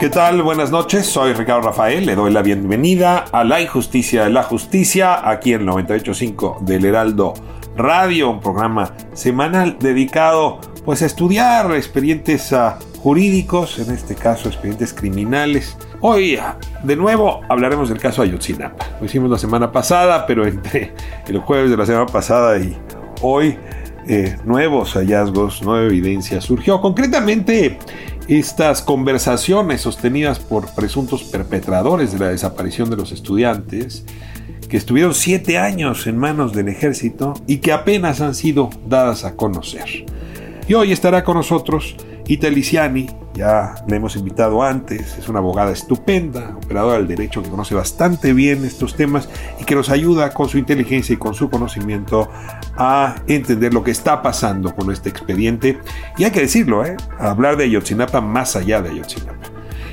¿Qué tal? Buenas noches, soy Ricardo Rafael, le doy la bienvenida a La Injusticia de la Justicia aquí en 985 del Heraldo Radio, un programa semanal dedicado pues a estudiar expedientes uh, jurídicos, en este caso expedientes criminales. Hoy de nuevo hablaremos del caso Ayotzinapa. Lo hicimos la semana pasada, pero entre el jueves de la semana pasada y hoy eh, nuevos hallazgos, nueva evidencia surgió. Concretamente estas conversaciones sostenidas por presuntos perpetradores de la desaparición de los estudiantes, que estuvieron siete años en manos del ejército y que apenas han sido dadas a conocer. Y hoy estará con nosotros Ita Liciani, ya le hemos invitado antes, es una abogada estupenda, operadora del derecho que conoce bastante bien estos temas y que nos ayuda con su inteligencia y con su conocimiento a entender lo que está pasando con este expediente. Y hay que decirlo, ¿eh? hablar de Ayotzinapa más allá de Ayotzinapa.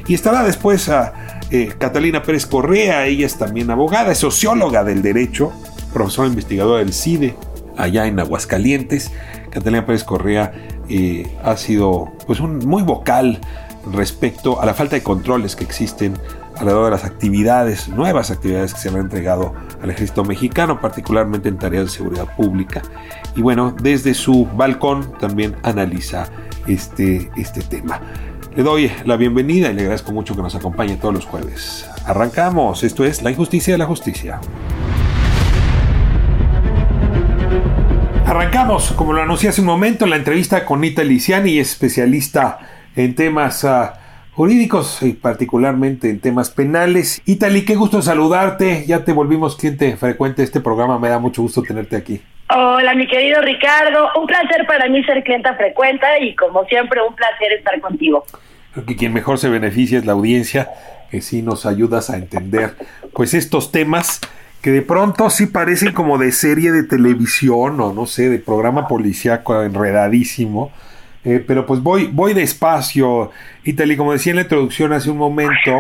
Y estará después a eh, Catalina Pérez Correa, ella es también abogada, es socióloga del derecho, profesora investigadora del CIDE, allá en Aguascalientes. Catalina Pérez Correa eh, ha sido pues, un, muy vocal respecto a la falta de controles que existen alrededor de las actividades, nuevas actividades que se han entregado al ejército mexicano, particularmente en tareas de seguridad pública. Y bueno, desde su balcón también analiza este, este tema. Le doy la bienvenida y le agradezco mucho que nos acompañe todos los jueves. Arrancamos, esto es La Injusticia de la Justicia. Arrancamos, como lo anuncié hace un momento, la entrevista con Nita Liciani, especialista en temas uh, jurídicos y particularmente en temas penales. Itali, qué gusto saludarte. Ya te volvimos cliente frecuente de este programa. Me da mucho gusto tenerte aquí. Hola, mi querido Ricardo. Un placer para mí ser clienta frecuente y como siempre un placer estar contigo. Creo que quien mejor se beneficia es la audiencia, que sí nos ayudas a entender pues estos temas que de pronto sí parecen como de serie de televisión o no sé, de programa policíaco enredadísimo. Eh, pero pues voy, voy despacio. Y tal y como decía en la introducción hace un momento,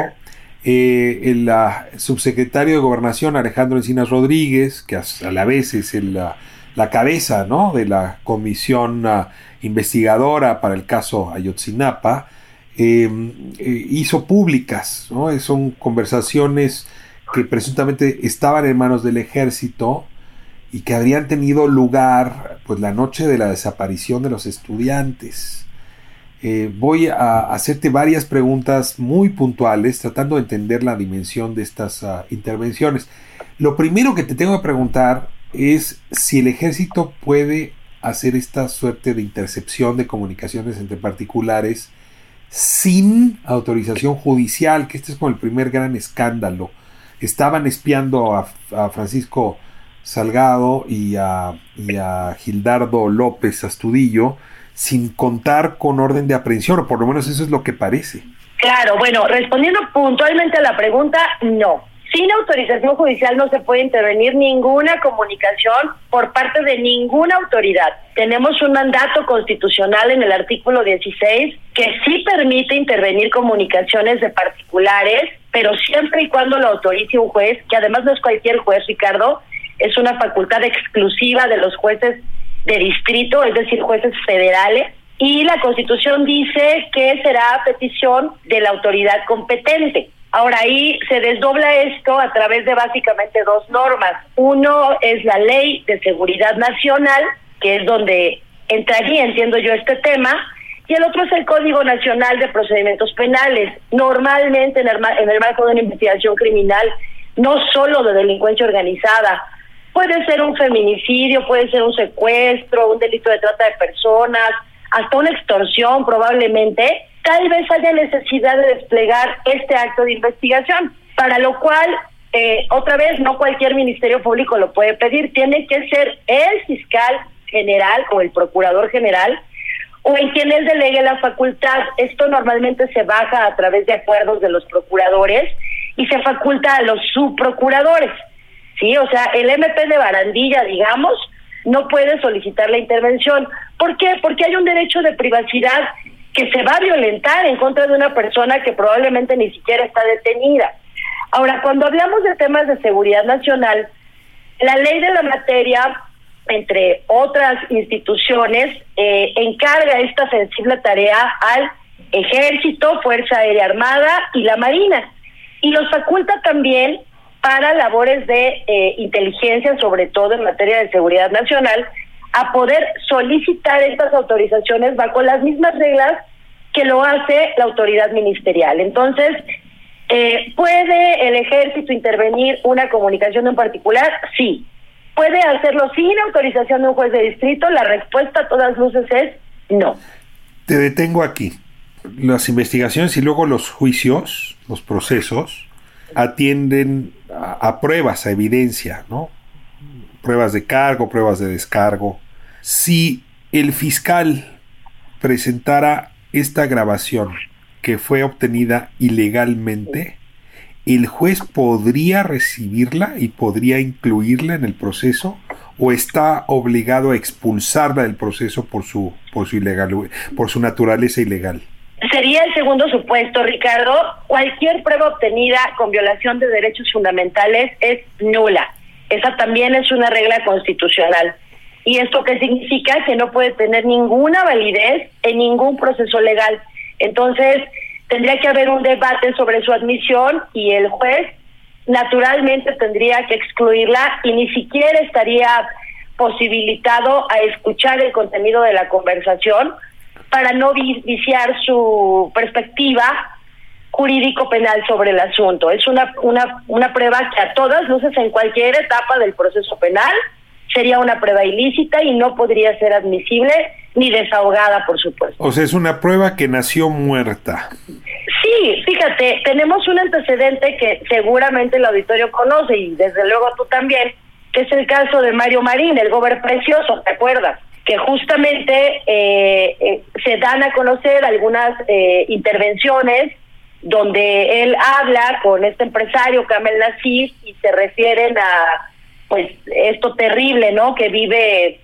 eh, el subsecretario de Gobernación Alejandro Encinas Rodríguez, que a, la vez es el, la, cabeza ¿no? de la comisión uh, investigadora para el caso Ayotzinapa, em, eh, hizo públicas, ¿no? son conversaciones que presuntamente estaban en manos del ejército y que habrían tenido lugar pues la noche de la desaparición de los estudiantes. Eh, voy a hacerte varias preguntas muy puntuales tratando de entender la dimensión de estas uh, intervenciones. Lo primero que te tengo que preguntar es si el ejército puede hacer esta suerte de intercepción de comunicaciones entre particulares sin autorización judicial, que este es como el primer gran escándalo estaban espiando a, Francisco Salgado y a, Gildardo López Astudillo sin contar con orden de aprehensión, o por lo menos eso es lo que parece. Claro, bueno, respondiendo puntualmente a la pregunta, no. Sin autorización judicial no se puede intervenir ninguna comunicación por parte de ninguna autoridad. Tenemos un mandato constitucional en el artículo 16 que sí permite intervenir comunicaciones de particulares pero siempre y cuando lo autorice un juez, que además no es cualquier juez, Ricardo, es una facultad exclusiva de los jueces de distrito, es decir, jueces federales, y la Constitución dice que será petición de la autoridad competente. Ahora ahí se desdobla esto a través de básicamente dos normas. Uno es la Ley de Seguridad Nacional, que es donde entraría, entiendo yo, este tema, y el otro es el Código Nacional de Procedimientos Penales. Normalmente en el, en el marco de una investigación criminal, no solo de delincuencia organizada, puede ser un feminicidio, puede ser un secuestro, un delito de trata de personas, hasta una extorsión probablemente, tal vez haya necesidad de desplegar este acto de investigación, para lo cual, eh, otra vez, no cualquier ministerio público lo puede pedir, tiene que ser el fiscal general o el procurador general o en quien él delegue la facultad. Esto normalmente se baja a través de acuerdos de los procuradores y se faculta a los subprocuradores. ¿Sí? O sea, el MP de Barandilla, digamos, no puede solicitar la intervención. ¿Por qué? Porque hay un derecho de privacidad que se va a violentar en contra de una persona que probablemente ni siquiera está detenida. Ahora, cuando hablamos de temas de seguridad nacional, la ley de la materia entre otras instituciones, eh, encarga esta sensible tarea al Ejército, Fuerza Aérea Armada y la Marina. Y los faculta también para labores de eh, inteligencia, sobre todo en materia de seguridad nacional, a poder solicitar estas autorizaciones bajo las mismas reglas que lo hace la autoridad ministerial. Entonces, eh, ¿puede el ejército intervenir una comunicación en particular? Sí ¿Puede hacerlo sin autorización de un juez de distrito? La respuesta a todas luces es no. Te detengo aquí. Las investigaciones y luego los juicios, los procesos, atienden a, pruebas, a evidencia, ¿no? Pruebas de cargo, pruebas de descargo. Si el fiscal presentara esta grabación que fue obtenida ilegalmente, ¿el juez podría recibirla y podría incluirla en el proceso? ¿O está obligado a expulsarla del proceso por su, por su, ilegal, por su naturaleza ilegal? Sería el segundo supuesto, Ricardo. Cualquier prueba obtenida con violación de derechos fundamentales es nula. Esa también es una regla constitucional. ¿Y esto qué significa? Que no puede tener ninguna validez en ningún proceso legal. Entonces, tendría que haber un debate sobre su admisión y el juez naturalmente tendría que excluirla y ni siquiera estaría posibilitado a escuchar el contenido de la conversación para no viciar su perspectiva jurídico penal sobre el asunto. Es una, una, una prueba que a todas luces en cualquier etapa del proceso penal sería una prueba ilícita y no podría ser admisible ni desahogada, por supuesto. O sea, es una prueba que nació muerta. Sí, fíjate, tenemos un antecedente que seguramente el auditorio conoce y desde luego tú también, que es el caso de Mario Marín, el gober precioso, ¿te acuerdas? Que justamente eh, eh, se dan a conocer algunas eh, intervenciones donde él habla con este empresario Kamel Nasif y se refieren a pues esto terrible, ¿no? Que vive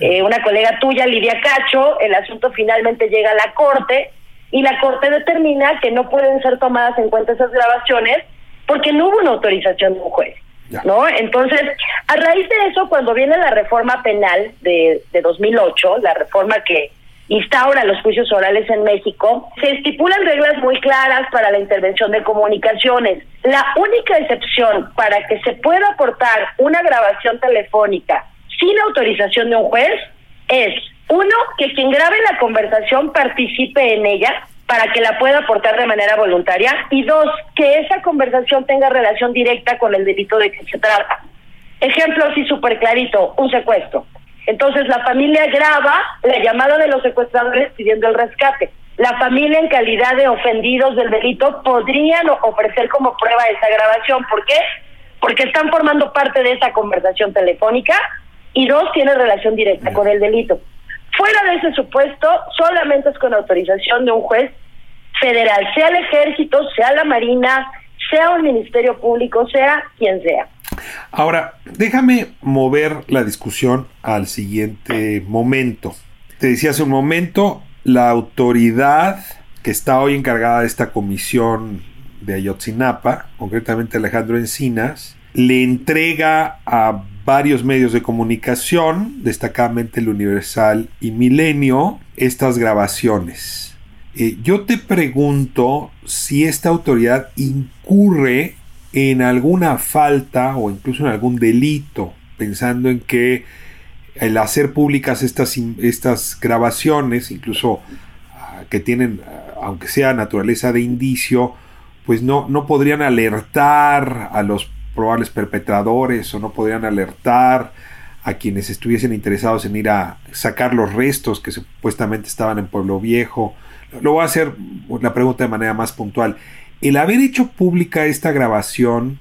eh, una colega tuya, Lidia Cacho, el asunto finalmente llega a la corte y la corte determina que no pueden ser tomadas en cuenta esas grabaciones porque no hubo una autorización de un juez. ¿No? Entonces, a raíz de eso, cuando viene la reforma penal de, de 2008, la reforma que instaura los juicios orales en México, se estipulan reglas muy claras para la intervención de comunicaciones. La única excepción para que se pueda aportar una grabación telefónica sin autorización de un juez es, uno, que quien grabe la conversación participe en ella para que la pueda aportar de manera voluntaria y dos, que esa conversación tenga relación directa con el delito de que se trata. Ejemplo así súper clarito, un secuestro. Entonces la familia graba la llamada de los secuestradores pidiendo el rescate. La familia en calidad de ofendidos del delito podrían ofrecer como prueba esa grabación. ¿Por qué? Porque están formando parte de esa conversación telefónica y dos, tiene relación directa con el delito. Fuera de ese supuesto, solamente es con autorización de un juez federal, sea el ejército, sea la marina, sea un ministerio público, sea quien sea. Ahora, déjame mover la discusión al siguiente momento. Te decía hace un momento, la autoridad que está hoy encargada de esta comisión de Ayotzinapa, concretamente Alejandro Encinas, le entrega a varios medios de comunicación, destacadamente el Universal y Milenio, estas grabaciones. Eh, yo te pregunto si esta autoridad incurre en alguna falta o incluso en algún delito, pensando en que el hacer públicas estas, estas grabaciones, incluso que tienen, aunque sea naturaleza de indicio, pues no, no podrían alertar a los probables perpetradores o no podrían alertar a quienes estuviesen interesados en ir a sacar los restos que supuestamente estaban en Pueblo Viejo. Lo voy a hacer la pregunta de manera más puntual. El haber hecho pública esta grabación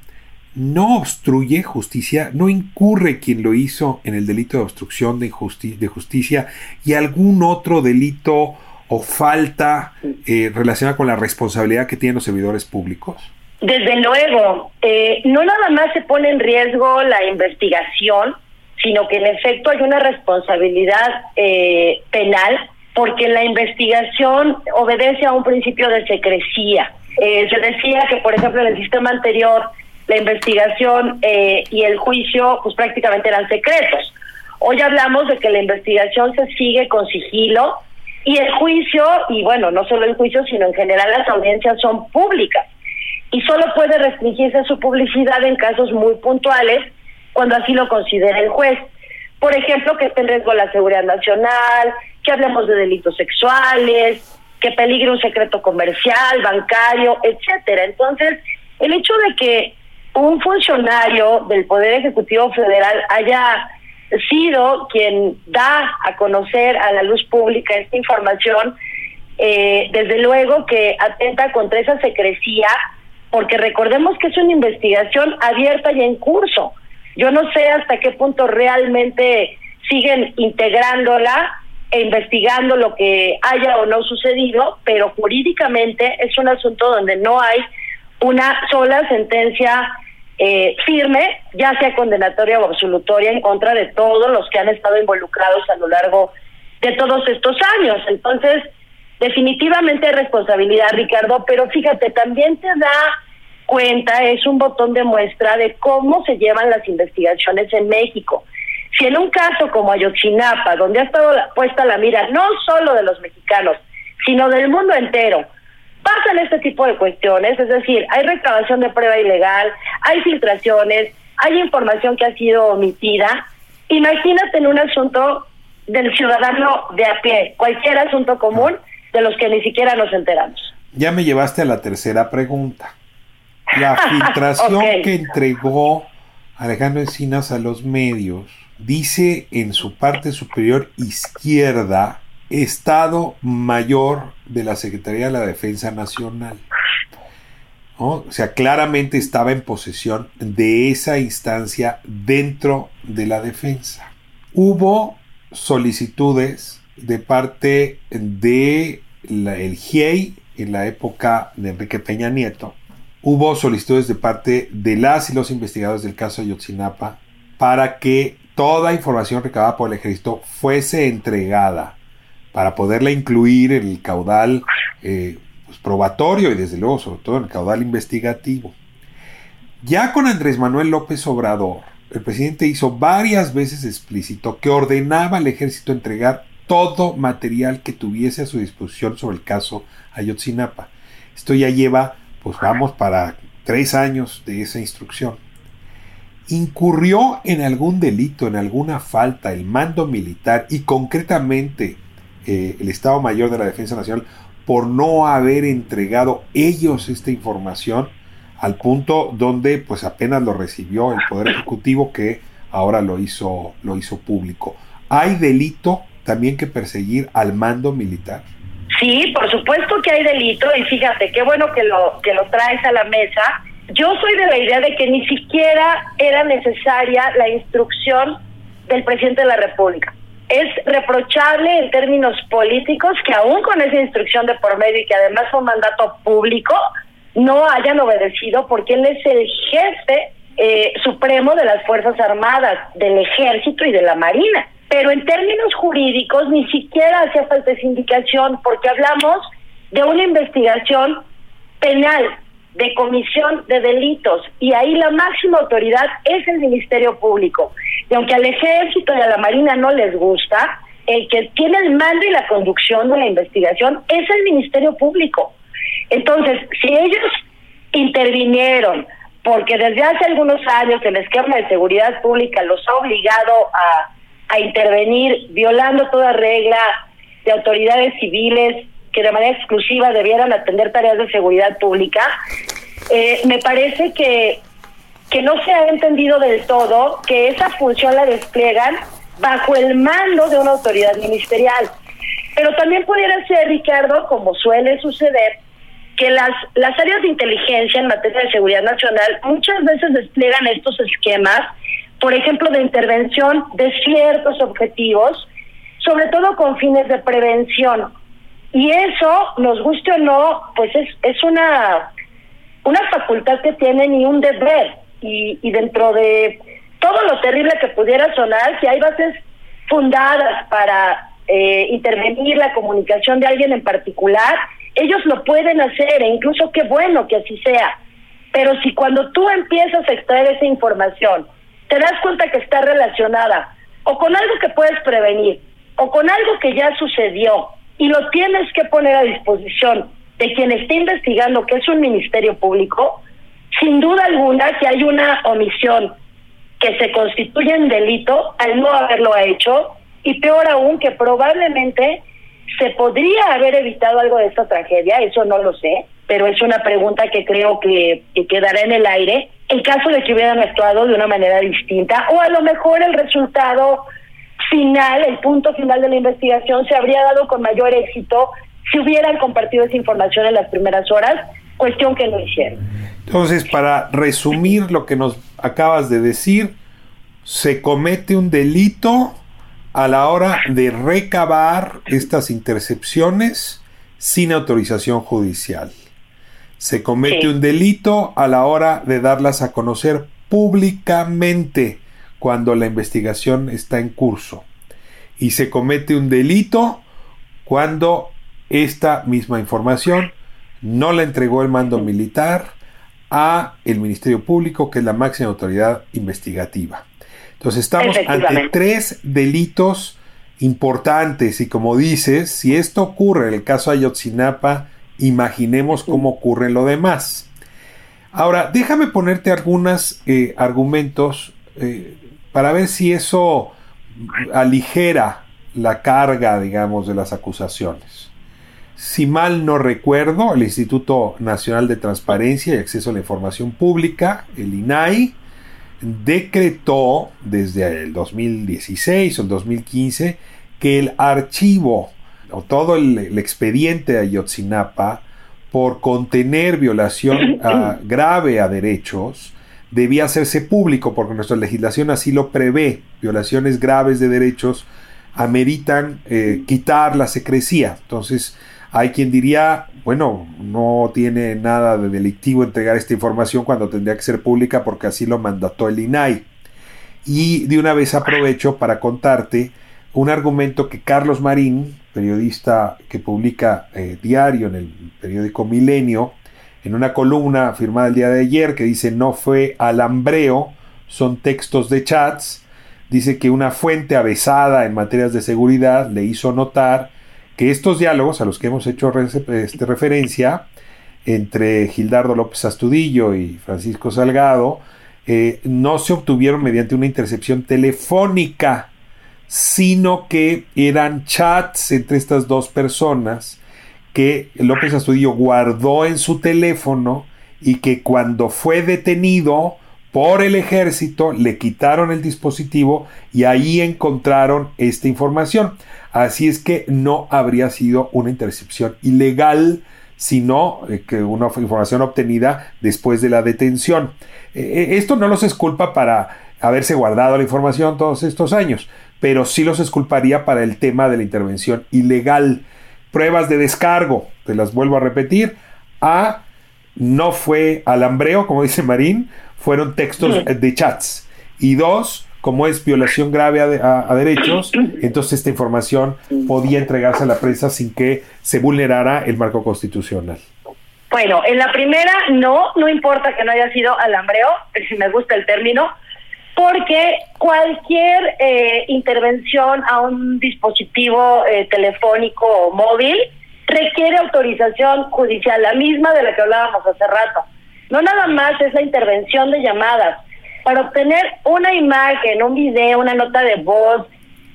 no obstruye justicia, no incurre quien lo hizo en el delito de obstrucción de, de justicia y algún otro delito o falta eh, relacionada con la responsabilidad que tienen los servidores públicos? Desde luego, eh, no nada más se pone en riesgo la investigación, sino que en efecto hay una responsabilidad eh, penal porque la investigación obedece a un principio de secrecía. se decía que, por ejemplo, en el sistema anterior la investigación y el juicio pues prácticamente eran secretos. Hoy hablamos de que la investigación se sigue con sigilo, y el juicio, y bueno, no solo el juicio, sino en general las audiencias son públicas. Y solo puede restringirse su publicidad en casos muy puntuales cuando así lo considere el juez. Por ejemplo, que esté en riesgo la seguridad nacional, que hablemos de delitos sexuales, que peligre un secreto comercial, bancario, etcétera. Entonces, el hecho de que un funcionario del Poder Ejecutivo Federal haya sido quien da a conocer a la luz pública esta información, eh, desde luego que atenta contra esa secrecía, porque recordemos que es una investigación abierta y en curso. Yo no sé hasta qué punto realmente siguen integrándola e investigando lo que haya o no sucedido, pero jurídicamente es un asunto donde no hay una sola sentencia eh, firme, ya sea condenatoria o absolutoria, en contra de todos los que han estado involucrados a lo largo de todos estos años. Entonces, definitivamente hay responsabilidad, Ricardo, pero fíjate, también te da cuenta, es un botón de muestra de cómo se llevan las investigaciones en México. Si en un caso como Ayotzinapa, donde ha estado puesta la mira no solo de los mexicanos, sino del mundo entero, pasan este tipo de cuestiones, es decir, hay recabación de prueba ilegal, hay filtraciones, hay información que ha sido omitida. Imagínate en un asunto del ciudadano de a pie, cualquier asunto común de los que ni siquiera nos enteramos. Ya me llevaste a la tercera pregunta. La filtración que entregó Alejandro Encinas a los medios dice en su parte superior izquierda Estado Mayor de la Secretaría de la Defensa Nacional. O sea, claramente estaba en posesión de esa instancia dentro de la defensa. Hubo solicitudes de parte de el GIEI en la época de Enrique Peña Nieto. Hubo solicitudes de parte de las y los investigadores del caso Ayotzinapa para que toda información recabada por el ejército fuese entregada para poderla incluir en el caudal eh, pues, probatorio y desde luego sobre todo en el caudal investigativo. Ya con Andrés Manuel López Obrador, el presidente hizo varias veces explícito que ordenaba al ejército entregar todo material que tuviese a su disposición sobre el caso Ayotzinapa. Esto ya lleva, pues vamos, para tres años de esa instrucción. ¿Incurrió en algún delito, en alguna falta el mando militar y concretamente eh, el Estado Mayor de la Defensa Nacional por no haber entregado ellos esta información al punto donde pues apenas lo recibió el Poder Ejecutivo que ahora lo hizo, lo hizo público. ¿Hay delito también que perseguir al mando militar? Sí, por supuesto que hay delito y fíjate, qué bueno que lo, que lo traes a la mesa. Yo soy de la idea de que ni siquiera era necesaria la instrucción del presidente de la República es reprochable en términos políticos que aún con esa instrucción de por medio y que además fue un mandato público, no hayan obedecido porque él es el jefe eh, supremo de las Fuerzas Armadas, del Ejército y de la Marina. Pero en términos jurídicos ni siquiera hacía falta esa indicación porque hablamos de una investigación penal de comisión de delitos y ahí la máxima autoridad es el Ministerio Público. Y aunque al ejército y a la marina no les gusta, el que tiene el mando y la conducción de la investigación es el Ministerio Público. Entonces, si ellos intervinieron, porque desde hace algunos años el esquema de seguridad pública los ha obligado a, a intervenir violando toda regla de autoridades civiles que de manera exclusiva debieran atender tareas de seguridad pública, eh, me parece que, que no se ha entendido del todo que esa función la despliegan bajo el mando de una autoridad ministerial. Pero también pudiera ser, Ricardo, como suele suceder, que las, las áreas de inteligencia en materia de seguridad nacional muchas veces despliegan estos esquemas, por ejemplo, de intervención de ciertos objetivos, sobre todo con fines de prevención. Y eso, nos guste o no, pues es, es una, una facultad que tienen y un deber. Y, dentro de todo lo terrible que pudiera sonar, si hay bases fundadas para eh, intervenir la comunicación de alguien en particular, ellos lo pueden hacer e incluso qué bueno que así sea. Pero si cuando tú empiezas a extraer esa información, te das cuenta que está relacionada o con algo que puedes prevenir o con algo que ya sucedió y lo tienes que poner a disposición de quien esté investigando, que es un ministerio público, sin duda alguna que hay una omisión que se constituye en delito al no haberlo hecho y peor aún que probablemente se podría haber evitado algo de esta tragedia, eso no lo sé, pero es una pregunta que creo que, que quedará en el aire en caso de que hubieran actuado de una manera distinta o a lo mejor el resultado final, el punto final de la investigación se habría dado con mayor éxito si hubieran compartido esa información en las primeras horas, cuestión que no hicieron. Entonces, para resumir lo que nos acabas de decir, se comete un delito a la hora de recabar estas intercepciones sin autorización judicial. Se comete un delito a la hora de darlas a conocer públicamente cuando la investigación está en curso. Y se comete un delito cuando esta misma información no la entregó el mando militar a el Ministerio Público, que es la máxima autoridad investigativa. Entonces estamos ante tres delitos importantes y como dices, si esto ocurre en el caso Ayotzinapa, imaginemos cómo ocurre lo demás. Ahora, déjame ponerte algunos eh, argumentos eh, para ver si eso aligera la carga, digamos, de las acusaciones. Si mal no recuerdo, el Instituto Nacional de Transparencia y Acceso a la Información Pública, el INAI, decretó desde el 2016 o el 2015 que el archivo o todo el, expediente de Ayotzinapa por contener violación grave a derechos debía hacerse público porque nuestra legislación así lo prevé. Violaciones graves de derechos ameritan eh, quitar la secrecía. Entonces, hay quien diría, bueno, no tiene nada de delictivo entregar esta información cuando tendría que ser pública porque así lo mandató el INAI. Y de una vez aprovecho para contarte un argumento que Carlos Marín, periodista que publica eh, diario en el periódico Milenio, en una columna firmada el día de ayer que dice no fue alambreo, son textos de chats, dice que una fuente avesada en materias de seguridad le hizo notar que estos diálogos a los que hemos hecho este, referencia entre Gildardo López Astudillo y Francisco Salgado eh, no se obtuvieron mediante una intercepción telefónica, sino que eran chats entre estas dos personas que López Astudillo guardó en su teléfono y que cuando fue detenido por el ejército le quitaron el dispositivo y ahí encontraron esta información. Así es que no habría sido una intercepción ilegal, sino eh, que una información obtenida después de la detención. Eh, eh, esto no los esculpa para haberse guardado la información todos estos años, pero sí los esculparía para el tema de la intervención ilegal. Pruebas de descargo, te las vuelvo a repetir, A, no fue alambreo, como dice Marín, fueron textos de chats. Y dos, como es violación grave a, derechos, entonces esta información podía entregarse a la prensa sin que se vulnerara el marco constitucional. Bueno, en la primera no, no importa que no haya sido alambreo, si me gusta el término, porque cualquier eh, intervención a un dispositivo eh, telefónico o móvil requiere autorización judicial, la misma de la que hablábamos hace rato. No nada más es la intervención de llamadas, para obtener una imagen, un video, una nota de voz,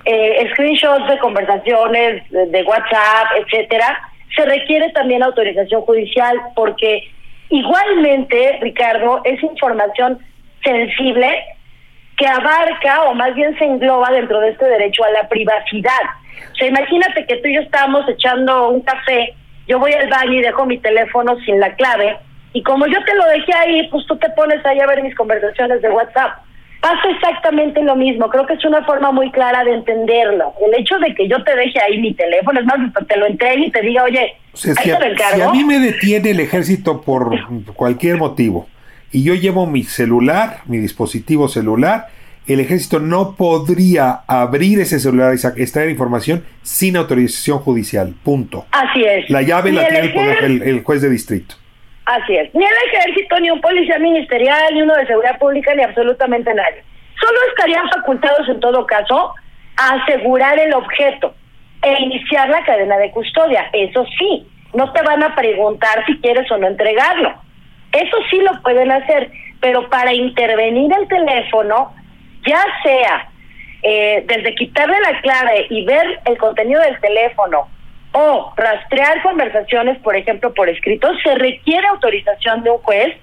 eh, screenshots de conversaciones de, WhatsApp, etcétera, se requiere también autorización judicial porque igualmente, Ricardo, es información sensible que abarca o más bien se engloba dentro de este derecho a la privacidad. O sea, imagínate que tú y yo estábamos echando un café, yo voy al baño y dejo mi teléfono sin la clave y como yo te lo dejé ahí, pues tú te pones ahí a ver mis conversaciones de WhatsApp. Pasa exactamente lo mismo, creo que es una forma muy clara de entenderlo. El hecho de que yo te deje ahí mi teléfono, es más, te lo entregue y te diga, oye, si, a, mí me detiene el ejército por cualquier motivo y yo llevo mi celular, mi dispositivo celular, el ejército no podría abrir ese celular y extraer información sin autorización judicial. Punto. Así es. La llave la tiene el juez de distrito. Así es. Ni el ejército, ni un policía ministerial, ni uno de seguridad pública, ni absolutamente nadie. Solo estarían facultados en todo caso a asegurar el objeto e iniciar la cadena de custodia. Eso sí, no te van a preguntar si quieres o no entregarlo. Eso sí lo pueden hacer, pero para intervenir el teléfono, ya sea eh, desde quitarle la clave y ver el contenido del teléfono o rastrear conversaciones, por ejemplo, por escrito, se requiere autorización de un juez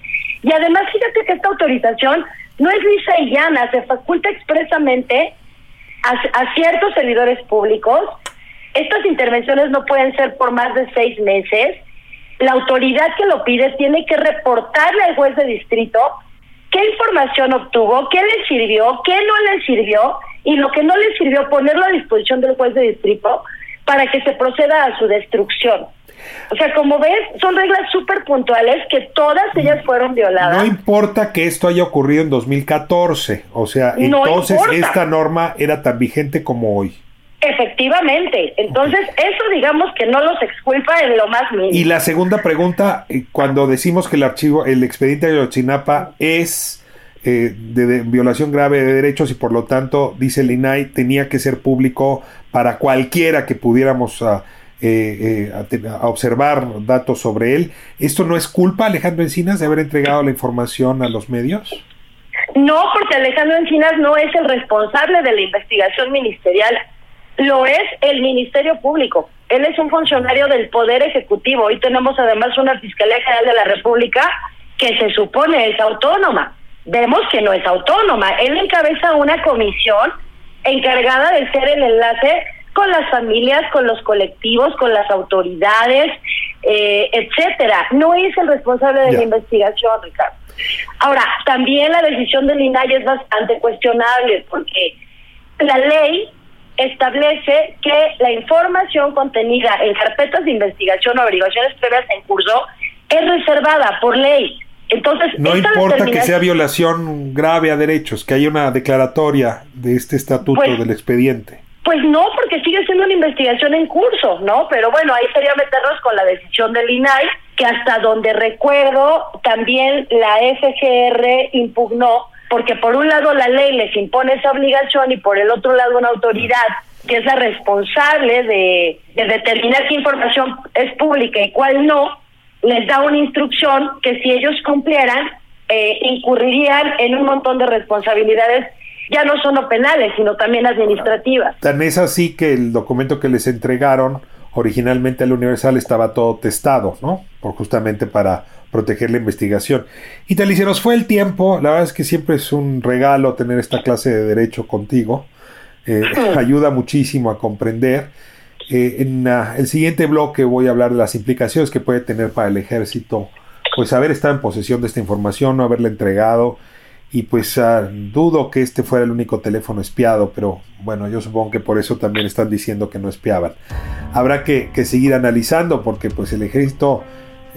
y además fíjate que esta autorización no es lisa y llana, se faculta expresamente a, a ciertos servidores públicos. Estas intervenciones no pueden ser por más de seis meses. La autoridad que lo pide tiene que reportarle al juez de distrito qué información obtuvo, qué le sirvió, qué no le sirvió y lo que no le sirvió ponerlo a disposición del juez de distrito para que se proceda a su destrucción. O sea, como ves, son reglas súper puntuales que todas ellas fueron violadas. No importa que esto haya ocurrido en 2014, o sea, entonces esta norma era tan vigente como hoy. Efectivamente, entonces eso digamos que no los exculpa en lo más mínimo. Y la segunda pregunta, eh, cuando decimos que el archivo, el expediente de Ochinapa es eh, de, violación grave de derechos y por lo tanto, dice el INAI, tenía que ser público para cualquiera que pudiéramos ah, eh, eh, observar datos sobre él. ¿Esto no es culpa, Alejandro Encinas, de haber entregado la información a los medios? No, porque Alejandro Encinas no es el responsable de la investigación ministerial, lo es el Ministerio Público. Él es un funcionario del Poder Ejecutivo. Hoy tenemos además una Fiscalía General de la República que se supone es autónoma vemos que no es autónoma. Él encabeza una comisión encargada de ser el enlace con las familias, con los colectivos, con las autoridades, eh, etcétera. No es el responsable de la investigación, Ricardo. Ahora, también la decisión del INAI es bastante cuestionable porque la ley establece que la información contenida en carpetas de investigación o averiguaciones previas en curso es reservada por ley. Entonces, no importa que sea violación grave a derechos, que haya una declaratoria de este estatuto pues, del expediente. Pues no, porque sigue siendo una investigación en curso, ¿no? Pero bueno, ahí sería meternos con la decisión del INAI, que hasta donde recuerdo, también la FGR impugnó, porque por un lado la ley les impone esa obligación y por el otro lado una autoridad que es la responsable de, de determinar qué información es pública y cuál no, les da una instrucción que si ellos cumplieran, eh, incurrirían en un montón de responsabilidades, ya no solo penales, sino también administrativas. Tan es así que el documento que les entregaron originalmente al Universal estaba todo testado, ¿no? Por justamente para proteger la investigación. Y tal y se nos fue el tiempo, la verdad es que siempre es un regalo tener esta clase de derecho contigo, eh, ayuda muchísimo a comprender. Eh, en el siguiente bloque voy a hablar de las implicaciones que puede tener para el ejército, pues haber estado en posesión de esta información, no haberla entregado, y pues ah, dudo que este fuera el único teléfono espiado, pero bueno, yo supongo que por eso también están diciendo que no espiaban. Habrá que, seguir analizando porque pues el ejército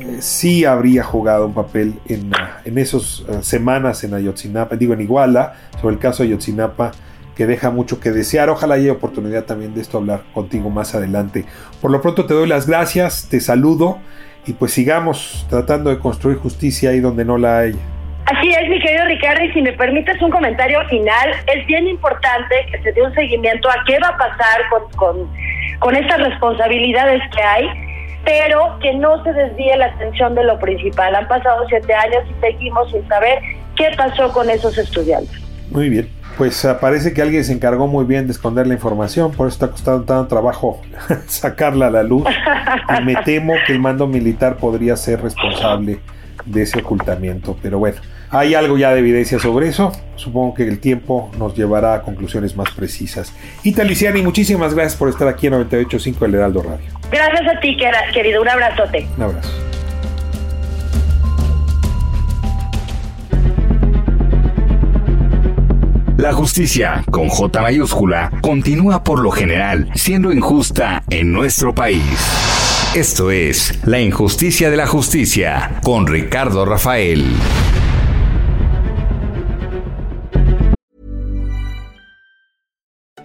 eh, sí habría jugado un papel en, ah, en esas ah, semanas en Ayotzinapa, digo en Iguala, sobre el caso de Ayotzinapa, que deja mucho que desear. Ojalá haya oportunidad también de esto hablar contigo más adelante. Por lo pronto te doy las gracias, te saludo y pues sigamos tratando de construir justicia ahí donde no la hay. Así es, mi querido Ricardo, y si me permites un comentario final, es bien importante que se dé un seguimiento a qué va a pasar con, con, con estas responsabilidades que hay, pero que no se desvíe la atención de lo principal. Han pasado siete años y seguimos sin saber qué pasó con esos estudiantes. Muy bien. pues ah, parece que alguien se encargó muy bien de esconder la información, por eso está costando tanto trabajo sacarla a la luz. Y me temo que el mando militar podría ser responsable de ese ocultamiento. Pero bueno, hay algo ya de evidencia sobre eso. Supongo que el tiempo nos llevará a conclusiones más precisas. Ita Liciani, muchísimas gracias por estar aquí en 98.5 El Heraldo Radio. Gracias a ti, querido. Un abrazote. Un abrazo. La justicia, con J mayúscula, continúa por lo general siendo injusta en nuestro país. Esto es La injusticia de la justicia con Ricardo Rafael.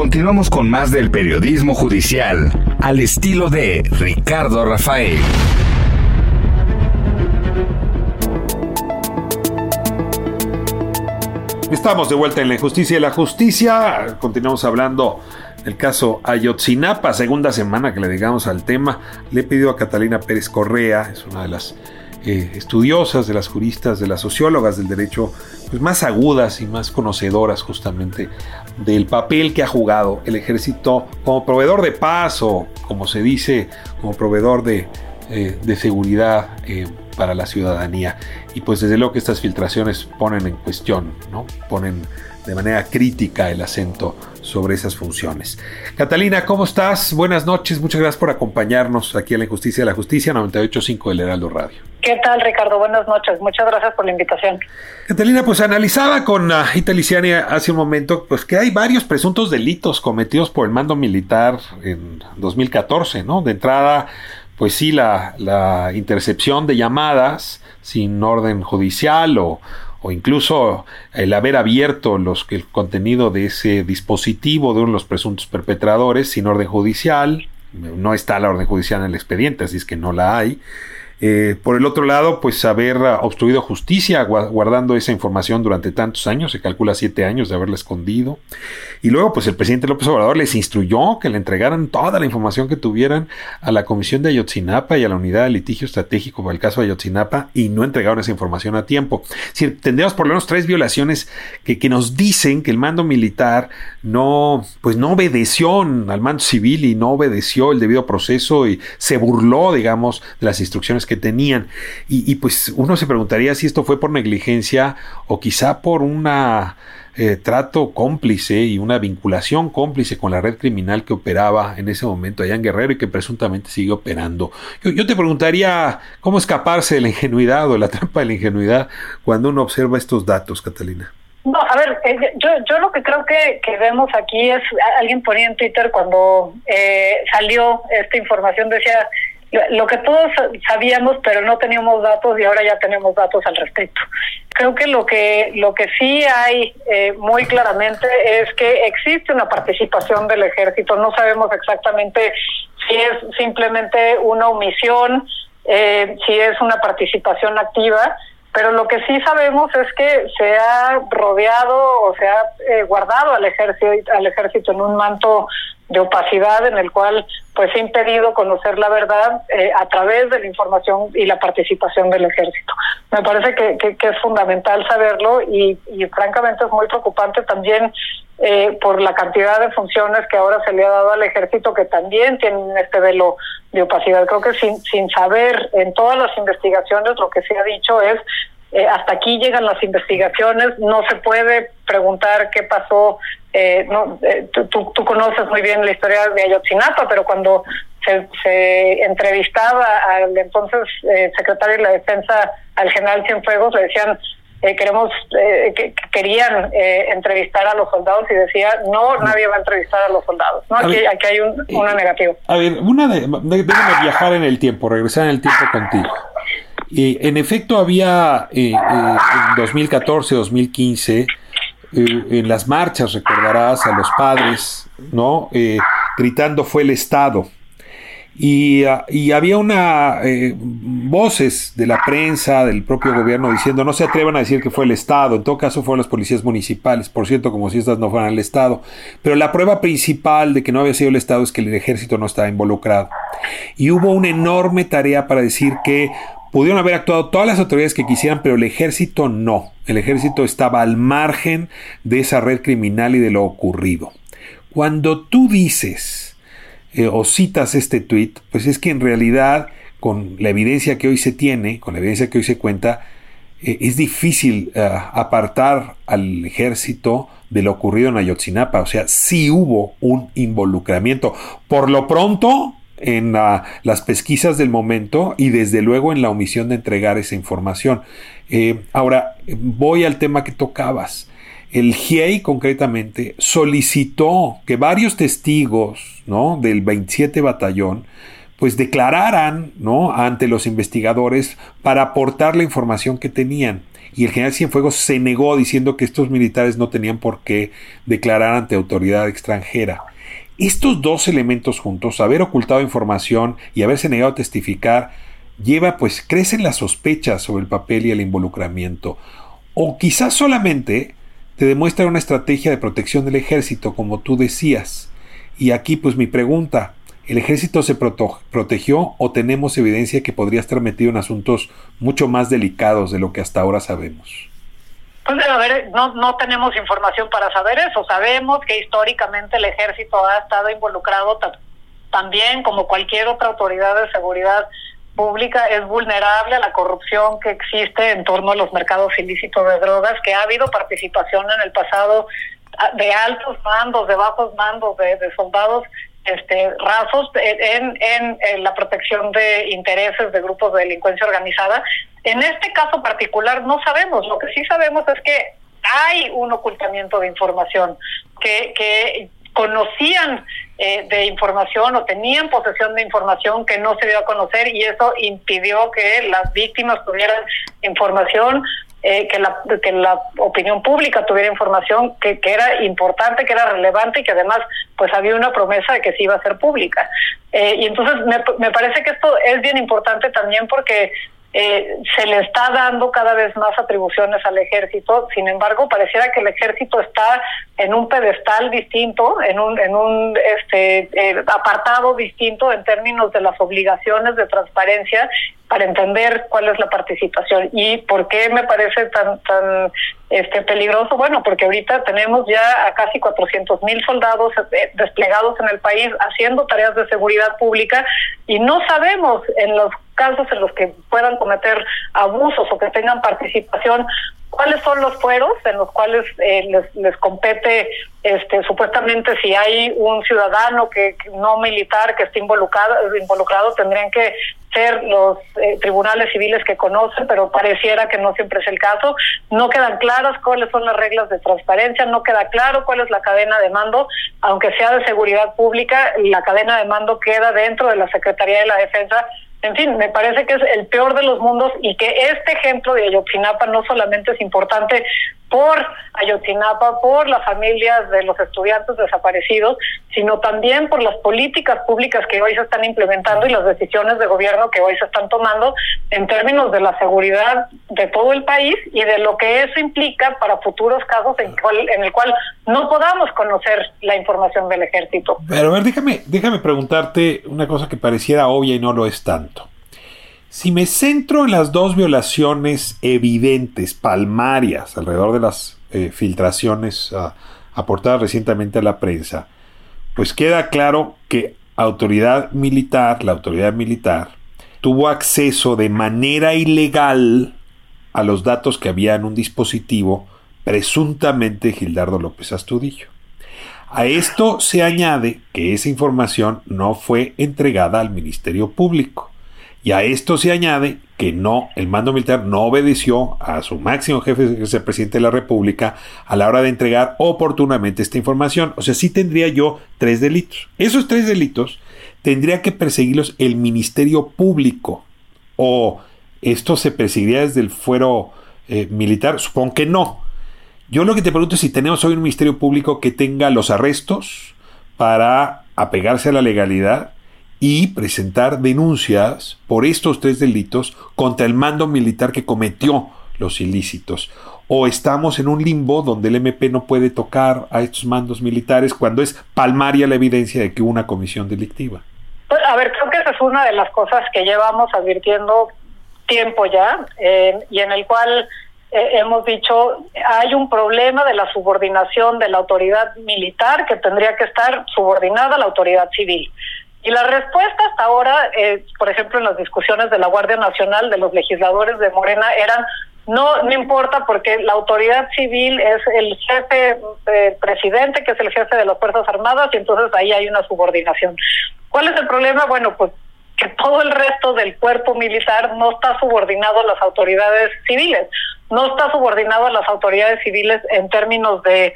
Continuamos con más del periodismo judicial al estilo de Ricardo Rafael. Estamos de vuelta en la injusticia y la justicia. Continuamos hablando del caso Ayotzinapa, segunda semana que le digamos al tema. Le he pedido a Catalina Pérez Correa, es una de las eh, estudiosas, de las juristas, de las sociólogas del derecho, pues más agudas y más conocedoras justamente del papel que ha jugado el ejército como proveedor de paz o, como se dice, como proveedor de, eh, de seguridad eh, para la ciudadanía. Y pues desde luego que estas filtraciones ponen en cuestión, ¿no? Ponen de manera crítica el acento sobre esas funciones. Catalina, ¿cómo estás? Buenas noches, muchas gracias por acompañarnos aquí en La Injusticia de la Justicia 98.5 del Heraldo Radio. ¿Qué tal, Ricardo? Buenas noches, muchas gracias por la invitación. Catalina, pues analizaba con uh, Italiciani hace un momento pues que hay varios presuntos delitos cometidos por el mando militar en 2014, ¿no? De entrada, pues sí, la, la intercepción de llamadas sin orden judicial o, o incluso el haber abierto los, el contenido de ese dispositivo de uno de los presuntos perpetradores sin orden judicial. No está la orden judicial en el expediente, así es que no la hay. Eh, por el otro lado, pues haber obstruido justicia guardando esa información durante tantos años, se calcula siete años de haberla escondido. Y luego, pues el presidente López Obrador les instruyó que le entregaran toda la información que tuvieran a la Comisión de Ayotzinapa y a la Unidad de Litigio Estratégico para el caso de Ayotzinapa y no entregaron esa información a tiempo. Si tendríamos por lo menos tres violaciones que, que nos dicen que el mando militar no, pues no obedeció al mando civil y no obedeció el debido proceso y se burló, digamos, de las instrucciones que tenían. Y, pues uno se preguntaría si esto fue por negligencia o quizá por un eh, trato cómplice y una vinculación cómplice con la red criminal que operaba en ese momento allá en Guerrero y que presuntamente sigue operando. Yo, te preguntaría cómo escaparse de la ingenuidad o la trampa de la ingenuidad cuando uno observa estos datos, Catalina. No, a ver, eh, yo, yo lo que creo que, que vemos aquí es, alguien ponía en Twitter cuando eh, salió esta información, decía, lo que todos sabíamos pero no teníamos datos y ahora ya tenemos datos al respecto. Creo que lo que lo que sí hay eh, muy claramente es que existe una participación del ejército. No sabemos exactamente si es simplemente una omisión, eh, si es una participación activa. Pero lo que sí sabemos es que se ha rodeado o se ha eh, guardado al ejército, al ejército en un manto de opacidad en el cual pues ha impedido conocer la verdad eh, a través de la información y la participación del ejército. Me parece que, que, es fundamental saberlo y, y, francamente es muy preocupante también eh, por la cantidad de funciones que ahora se le ha dado al ejército que también tienen este velo de opacidad. Creo que sin, sin saber en todas las investigaciones lo que se ha dicho es eh, hasta aquí llegan las investigaciones, no se puede preguntar qué pasó. Eh, no, eh, tú, tú, conoces muy bien la historia de Ayotzinapa, pero cuando se, se entrevistaba al entonces secretario de la Defensa, al general Cienfuegos, le decían, queremos que, querían entrevistar a los soldados y decía no nadie va a entrevistar a los soldados no aquí, aquí hay un, una negativa. a ver una de, de, déjame viajar en el tiempo regresar en el tiempo contigo. En efecto, había eh, en 2014, 2015, en las marchas, recordarás a los padres, ¿no? gritando fue el Estado. Ah, y, había una eh, voces de la prensa, del propio gobierno, diciendo no se atrevan a decir que fue el Estado, en todo caso fueron las policías municipales, por cierto, como si estas no fueran el Estado. Pero la prueba principal de que no había sido el Estado es que el ejército no estaba involucrado. Y hubo una enorme tarea para decir que pudieron haber actuado todas las autoridades que quisieran, pero el ejército no. El ejército estaba al margen de esa red criminal y de lo ocurrido. Cuando tú dices eh, o citas este tweet, pues es que en realidad, con la evidencia que hoy se tiene, con la evidencia que hoy se cuenta, eh, es difícil eh, apartar al ejército de lo ocurrido en Ayotzinapa. O sea, sí hubo un involucramiento. Por lo pronto, en las pesquisas del momento y desde luego en la omisión de entregar esa información. ahora, voy al tema que tocabas el GIEI concretamente solicitó que varios testigos ¿no? del 27 batallón pues declararan ¿no? ante los investigadores para aportar la información que tenían. Y el general Cienfuegos se negó diciendo que estos militares no tenían por qué declarar ante autoridad extranjera. Estos dos elementos juntos, haber ocultado información y haberse negado a testificar, lleva pues crecen las sospechas sobre el papel y el involucramiento. O quizás solamente te demuestra una estrategia de protección del ejército, como tú decías. Y aquí pues mi pregunta, ¿el ejército se protegió o tenemos evidencia que podría estar metido en asuntos mucho más delicados de lo que hasta ahora sabemos? Pues a ver, no, no tenemos información para saber eso. Sabemos que históricamente el ejército ha estado involucrado también como cualquier otra autoridad de seguridad pública es vulnerable a la corrupción que existe en torno a los mercados ilícitos de drogas, que ha habido participación en el pasado de altos mandos, de bajos mandos, de, soldados este, rasos en, en, la protección de intereses de grupos de delincuencia organizada. En este caso particular no sabemos, lo que sí sabemos es que hay un ocultamiento de información que, que conocían eh, de información o tenían posesión de información que no se dio a conocer y eso impidió que las víctimas tuvieran información, eh, que, la, que la opinión pública tuviera información que, que era importante, que era relevante y que además pues había una promesa de que se iba a ser pública. Eh, y entonces me, me parece que esto es bien importante también porque eh, se le está dando cada vez más atribuciones al ejército, sin embargo pareciera que el ejército está en un pedestal distinto, en un, en un este, eh, apartado distinto en términos de las obligaciones de transparencia para entender cuál es la participación y por qué me parece tan tan este peligroso. Bueno porque ahorita tenemos ya a casi 400 mil soldados eh, desplegados en el país haciendo tareas de seguridad pública y no sabemos en los casos en los que puedan cometer abusos o que tengan participación cuáles son los fueros en los cuales eh, les, les compete este supuestamente si hay un ciudadano que, no militar que esté involucrado involucrado tendrían que ser los eh, tribunales civiles que conocen, pero pareciera que no siempre es el caso. No quedan claras cuáles son las reglas de transparencia, no queda claro cuál es la cadena de mando, aunque sea de seguridad pública, la cadena de mando queda dentro de la Secretaría de la Defensa en fin, me parece que es el peor de los mundos y que este ejemplo de Ayotzinapa no solamente es importante por Ayotzinapa, por las familias de los estudiantes desaparecidos, sino también por las políticas públicas que hoy se están implementando y las decisiones de gobierno que hoy se están tomando en términos de la seguridad de todo el país y de lo que eso implica para futuros casos en, en el cual no podamos conocer la información del ejército. Pero a ver, déjame, déjame preguntarte una cosa que pareciera obvia y no lo es tanto. Si me centro en las dos violaciones evidentes, palmarias, alrededor de las eh, filtraciones ah, aportadas recientemente a la prensa, pues queda claro que autoridad militar, la autoridad militar, tuvo acceso de manera ilegal a los datos que había en un dispositivo presuntamente Gildardo López Astudillo. A esto se añade que esa información no fue entregada al Ministerio Público. Y a esto se añade que no, el mando militar no obedeció a su máximo jefe, que es el presidente de la República, a la hora de entregar oportunamente esta información. O sea, sí tendría yo tres delitos. Esos tres delitos tendría que perseguirlos el Ministerio Público o ¿esto se perseguiría desde el fuero eh, militar? Supongo que no. Yo lo que te pregunto es si tenemos hoy un Ministerio Público que tenga los arrestos para apegarse a la legalidad y presentar denuncias por estos tres delitos contra el mando militar que cometió los ilícitos. O estamos en un limbo donde el MP no puede tocar a estos mandos militares cuando es palmaria la evidencia de que hubo una comisión delictiva. Pues, a ver, creo que esa es una de las cosas que llevamos advirtiendo tiempo ya eh, y en el cual eh, hemos dicho hay un problema de la subordinación de la autoridad militar que tendría que estar subordinada a la autoridad civil. Y la respuesta hasta ahora, eh, por ejemplo, en las discusiones de la Guardia Nacional, de los legisladores de Morena, eran no, no importa porque la autoridad civil es el jefe eh, presidente, que es el jefe de las Fuerzas Armadas, y entonces ahí hay una subordinación. ¿Cuál es el problema? Bueno, pues que todo el resto del cuerpo militar no está subordinado a las autoridades civiles, no está subordinado a las autoridades civiles en términos de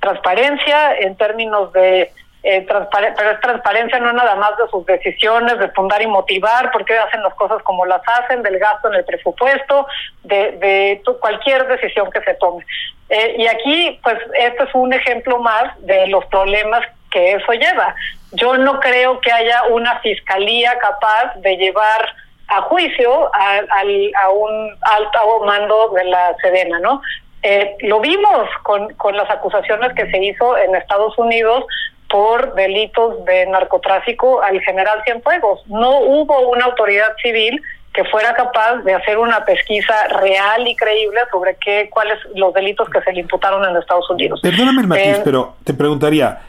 transparencia, en términos de eh, pero es transparencia no nada más de sus decisiones, de fundar y motivar, porque hacen las cosas como las hacen, del gasto en el presupuesto, de, de cualquier decisión que se tome. Eh, y aquí, pues, este es un ejemplo más de los problemas que eso lleva. Yo no creo que haya una fiscalía capaz de llevar a juicio a, a un alto mando de la Sedena, ¿no? Eh, lo vimos con, con las acusaciones que se hizo en Estados Unidos por delitos de narcotráfico al general Cienfuegos. No hubo una autoridad civil que fuera capaz de hacer una pesquisa real y creíble sobre qué cuáles los delitos que se le imputaron en Estados Unidos. Perdóname matiz, eh, pero te preguntaría,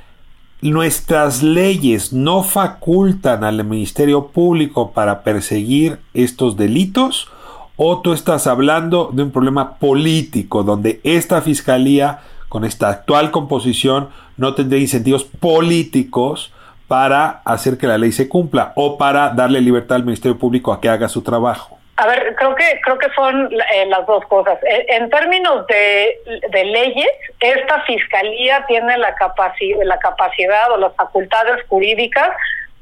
¿nuestras leyes no facultan al Ministerio Público para perseguir estos delitos? ¿O tú estás hablando de un problema político donde esta fiscalía con esta actual composición no tendría incentivos políticos para hacer que la ley se cumpla o para darle libertad al Ministerio Público a que haga su trabajo. A ver, creo que creo que son eh, las dos cosas. Eh, en términos de, de, leyes, esta fiscalía tiene la capacidad, la capacidad o las facultades jurídicas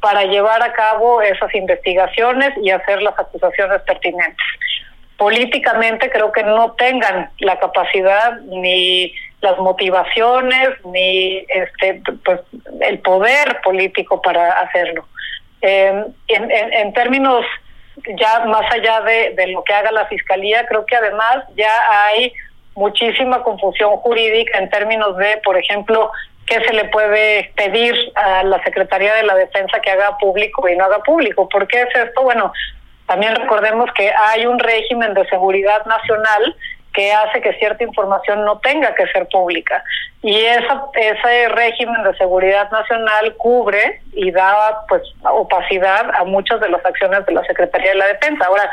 para llevar a cabo esas investigaciones y hacer las acusaciones pertinentes. Políticamente creo que no tengan la capacidad ni las motivaciones ni este pues el poder político para hacerlo em, en, en, términos ya más allá de, de lo que haga la fiscalía creo que además ya hay muchísima confusión jurídica en términos de por ejemplo qué se le puede pedir a la Secretaría de la Defensa que haga público y no haga público. ¿Por qué es esto? Bueno, también recordemos que hay un régimen de seguridad nacional que hace que cierta información no tenga que ser pública. Y esa, ese régimen de seguridad nacional cubre y da pues opacidad a muchas de las acciones de la Secretaría de la Defensa. Ahora,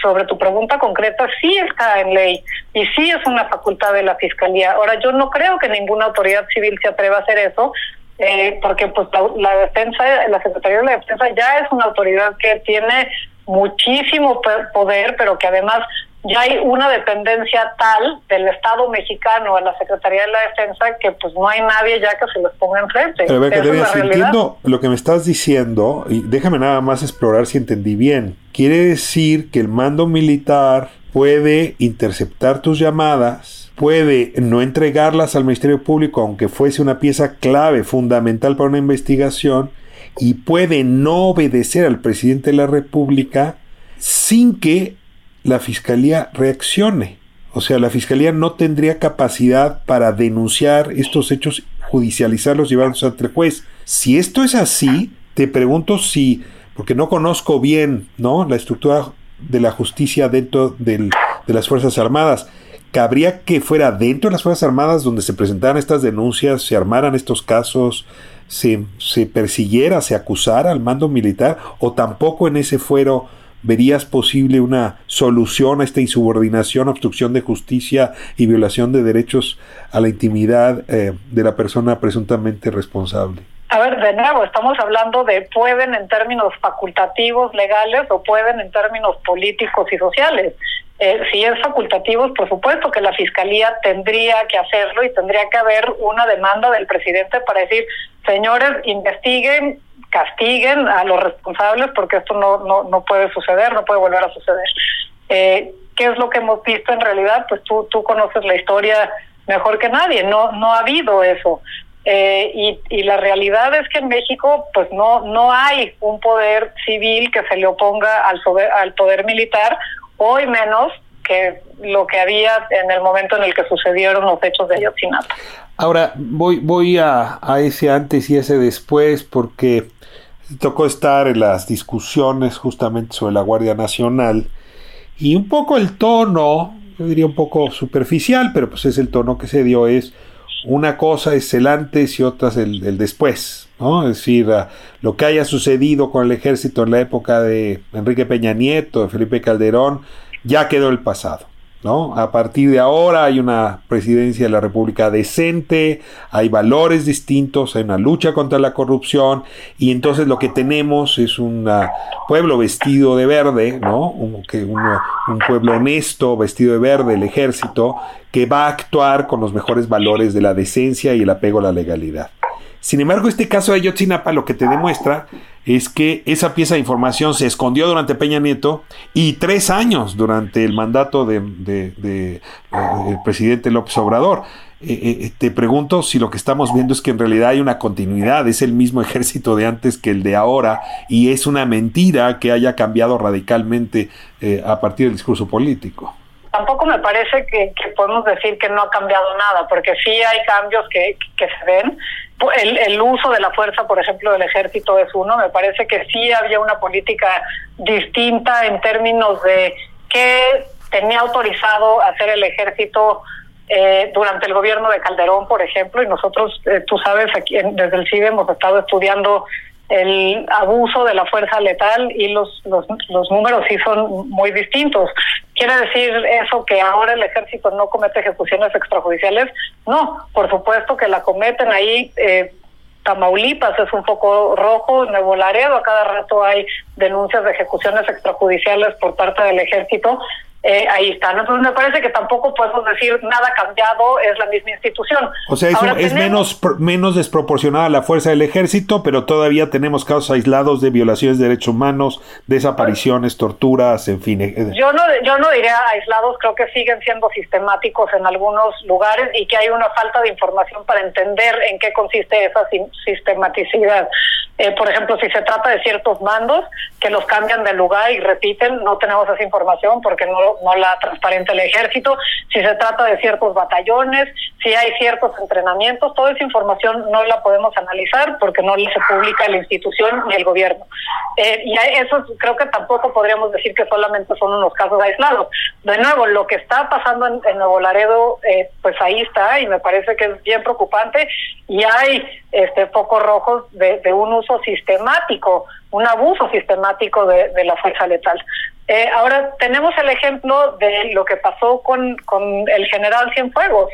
sobre tu pregunta concreta, sí está en ley y sí es una facultad de la Fiscalía. Ahora, yo no creo que ninguna autoridad civil se atreva a hacer eso, eh, porque pues la, la, defensa, la Secretaría de la Defensa ya es una autoridad que tiene muchísimo poder, pero que además ya hay una dependencia tal del Estado mexicano a la Secretaría de la Defensa que pues no hay nadie ya que se les ponga enfrente. Pero que entiendo lo que me estás diciendo y déjame nada más explorar si entendí bien. Quiere decir que el mando militar puede interceptar tus llamadas, puede no entregarlas al Ministerio Público aunque fuese una pieza clave, fundamental para una investigación, y puede no obedecer al presidente de la República sin que la fiscalía reaccione. O sea, la fiscalía no tendría capacidad para denunciar estos hechos, judicializarlos, llevarlos ante el juez. Si esto es así, te pregunto si, porque no conozco bien, ¿no? La estructura de la justicia dentro de las Fuerzas Armadas. ¿Cabría que fuera dentro de las Fuerzas Armadas donde se presentaran estas denuncias, se armaran estos casos, se, se persiguiera, se acusara al mando militar, o tampoco en ese fuero ¿Verías posible una solución a esta insubordinación, obstrucción de justicia y violación de derechos a la intimidad eh, de la persona presuntamente responsable? A ver, de nuevo, estamos hablando de pueden en términos facultativos legales o pueden en términos políticos y sociales. Eh, si es facultativo, por supuesto que la Fiscalía tendría que hacerlo y tendría que haber una demanda del presidente para decir, señores, investiguen castiguen a los responsables porque esto no, no, no puede suceder, no puede volver a suceder. Eh, ¿Qué es lo que hemos visto en realidad? Pues tú, tú conoces la historia mejor que nadie, no, no ha habido eso. Eh, y, la realidad es que en México pues no no hay un poder civil que se le oponga al, al poder militar hoy menos que lo que había en el momento en el que sucedieron los hechos de Ayotzinapa. Ahora voy voy a, a ese antes y ese después porque tocó estar en las discusiones justamente sobre la Guardia Nacional y un poco el tono, yo diría un poco superficial, pero pues es el tono que se dio es una cosa es el antes y otra es el, después, ¿no? Es decir, lo que haya sucedido con el ejército en la época de Enrique Peña Nieto, de Felipe Calderón, ya quedó el pasado. ¿No? A partir de ahora hay una presidencia de la República decente, hay valores distintos, hay una lucha contra la corrupción y entonces lo que tenemos es un pueblo vestido de verde, ¿no? Un, un pueblo honesto vestido de verde, el ejército, que va a actuar con los mejores valores de la decencia y el apego a la legalidad. Sin embargo, este caso de Ayotzinapa lo que te demuestra es que esa pieza de información se escondió durante Peña Nieto y tres años durante el mandato del de, presidente López Obrador. Eh, eh, te pregunto si lo que estamos viendo es que en realidad hay una continuidad, es el mismo ejército de antes que el de ahora y es una mentira que haya cambiado radicalmente eh, a partir del discurso político tampoco me parece que, podemos decir que no ha cambiado nada, porque sí hay cambios que, que se ven. El, el, uso de la fuerza, por ejemplo, del ejército es uno. Me parece que sí había una política distinta en términos de qué tenía autorizado hacer el ejército eh, durante el gobierno de Calderón, por ejemplo, y nosotros, eh, tú sabes, aquí desde el CIDE hemos estado estudiando el abuso de la fuerza letal y los, los, los números sí son muy distintos. ¿Quiere decir eso que ahora el ejército no comete ejecuciones extrajudiciales? No, por supuesto que la cometen ahí. Eh, Tamaulipas es un poco rojo, Nuevo Laredo a cada rato hay denuncias de ejecuciones extrajudiciales por parte del ejército eh, ahí están. Entonces me parece que tampoco podemos decir nada cambiado, es la misma institución. O sea, es, menos, menos desproporcionada la fuerza del ejército, pero todavía tenemos casos aislados de violaciones de derechos humanos, desapariciones, torturas, en fin. Eh, yo no, yo no diría aislados, creo que siguen siendo sistemáticos en algunos lugares y que hay una falta de información para entender en qué consiste esa sistematicidad. Eh, por ejemplo, si se trata de ciertos mandos que los cambian de lugar y repiten, no tenemos esa información porque no no la transparente el ejército, si se trata de ciertos batallones, si hay ciertos entrenamientos, toda esa información no la podemos analizar porque no se publica la institución ni el gobierno. Eh, y eso creo que tampoco podríamos decir que solamente son unos casos aislados. De nuevo, lo que está pasando en, Nuevo Laredo, eh, pues ahí está y me parece que es bien preocupante y hay este focos rojos de, un uso sistemático, un abuso sistemático de, de la fuerza letal. Eh, ahora tenemos el ejemplo de lo que pasó con, con el general Cienfuegos.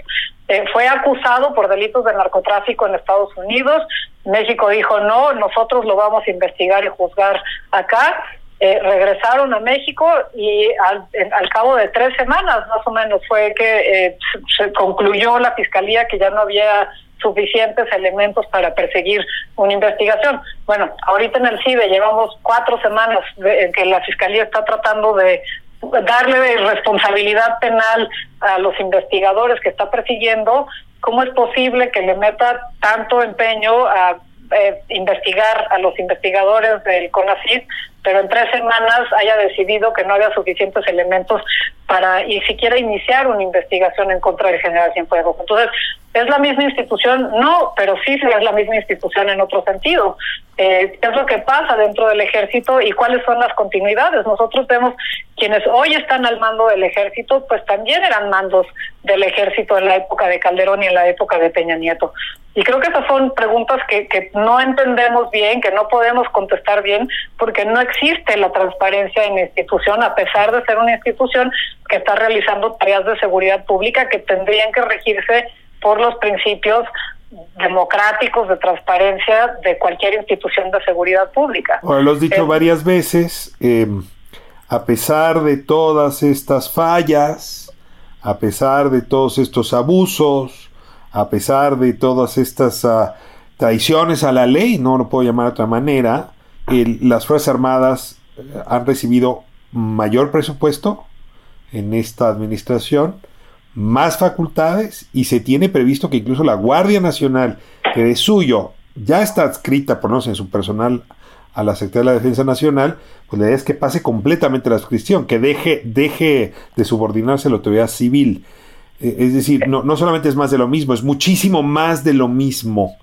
Eh, fue acusado por delitos de narcotráfico en Estados Unidos. México dijo no, nosotros lo vamos a investigar y juzgar acá. Eh, regresaron a México y al, al, cabo de tres semanas más o menos fue que eh, se concluyó la fiscalía que ya no había suficientes elementos para perseguir una investigación. Bueno, ahorita en el CIBE llevamos cuatro semanas en que la Fiscalía está tratando de darle responsabilidad penal a los investigadores que está persiguiendo. ¿Cómo es posible que le meta tanto empeño a eh, investigar a los investigadores del CONACYT, pero en tres semanas haya decidido que no había suficientes elementos para ni siquiera iniciar una investigación en contra del general Cienfuegos. Entonces, ¿Es la misma institución? No, pero sí es la misma institución en otro sentido. Eh, ¿Qué es lo que pasa dentro del ejército y cuáles son las continuidades? Nosotros vemos quienes hoy están al mando del ejército, pues también eran mandos del ejército en la época de Calderón y en la época de Peña Nieto. Y creo que esas son preguntas que, que no entendemos bien, que no podemos contestar bien, porque no existe la transparencia en la institución, a pesar de ser una institución que está realizando tareas de seguridad pública que tendrían que regirse por los principios democráticos de transparencia de cualquier institución de seguridad pública. Ahora, lo has dicho eh, varias veces, em, a pesar de todas estas fallas, a pesar de todos estos abusos, a pesar de todas estas uh, traiciones a la ley, no lo puedo llamar de otra manera, las Fuerzas Armadas eh, han recibido mayor presupuesto en esta administración, más facultades y se tiene previsto que incluso la Guardia Nacional, que de suyo ya está adscrita, por no sé, en su personal a la Secretaría de la Defensa Nacional, pues la idea es que pase completamente la adscripción, que deje, deje de subordinarse a la autoridad civil. Eh, es decir, no, no solamente es más de lo mismo, es muchísimo más de lo mismo.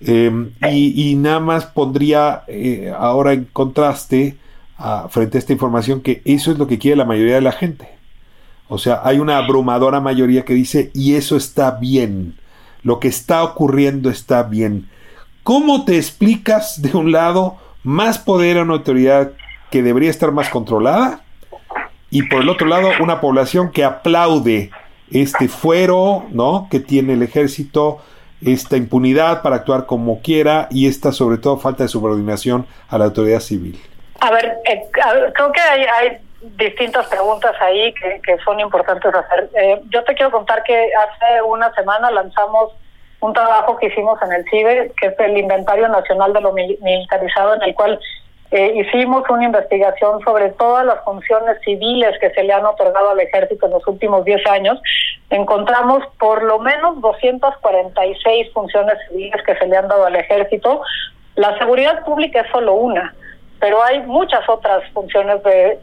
Em, y, nada más pondría eh, ahora en contraste frente a esta información que eso es lo que quiere la mayoría de la gente. O sea, hay una abrumadora mayoría que dice, y eso está bien, lo que está ocurriendo está bien. ¿Cómo te explicas, de un lado, más poder a una autoridad que debería estar más controlada? Y por el otro lado, una población que aplaude este fuero, ¿no? Que tiene el ejército, esta impunidad para actuar como quiera y esta, sobre todo, falta de subordinación a la autoridad civil. A ver, eh, creo que hay, distintas preguntas ahí que, son importantes hacer. Eh, yo te quiero contar que hace una semana lanzamos un trabajo que hicimos en el CIBE, que es el Inventario Nacional de lo Militarizado, en el cual eh, hicimos una investigación sobre todas las funciones civiles que se le han otorgado al ejército en los últimos 10 años. Encontramos por lo menos 246 funciones civiles que se le han dado al ejército. La seguridad pública es solo una pero hay muchas otras funciones de,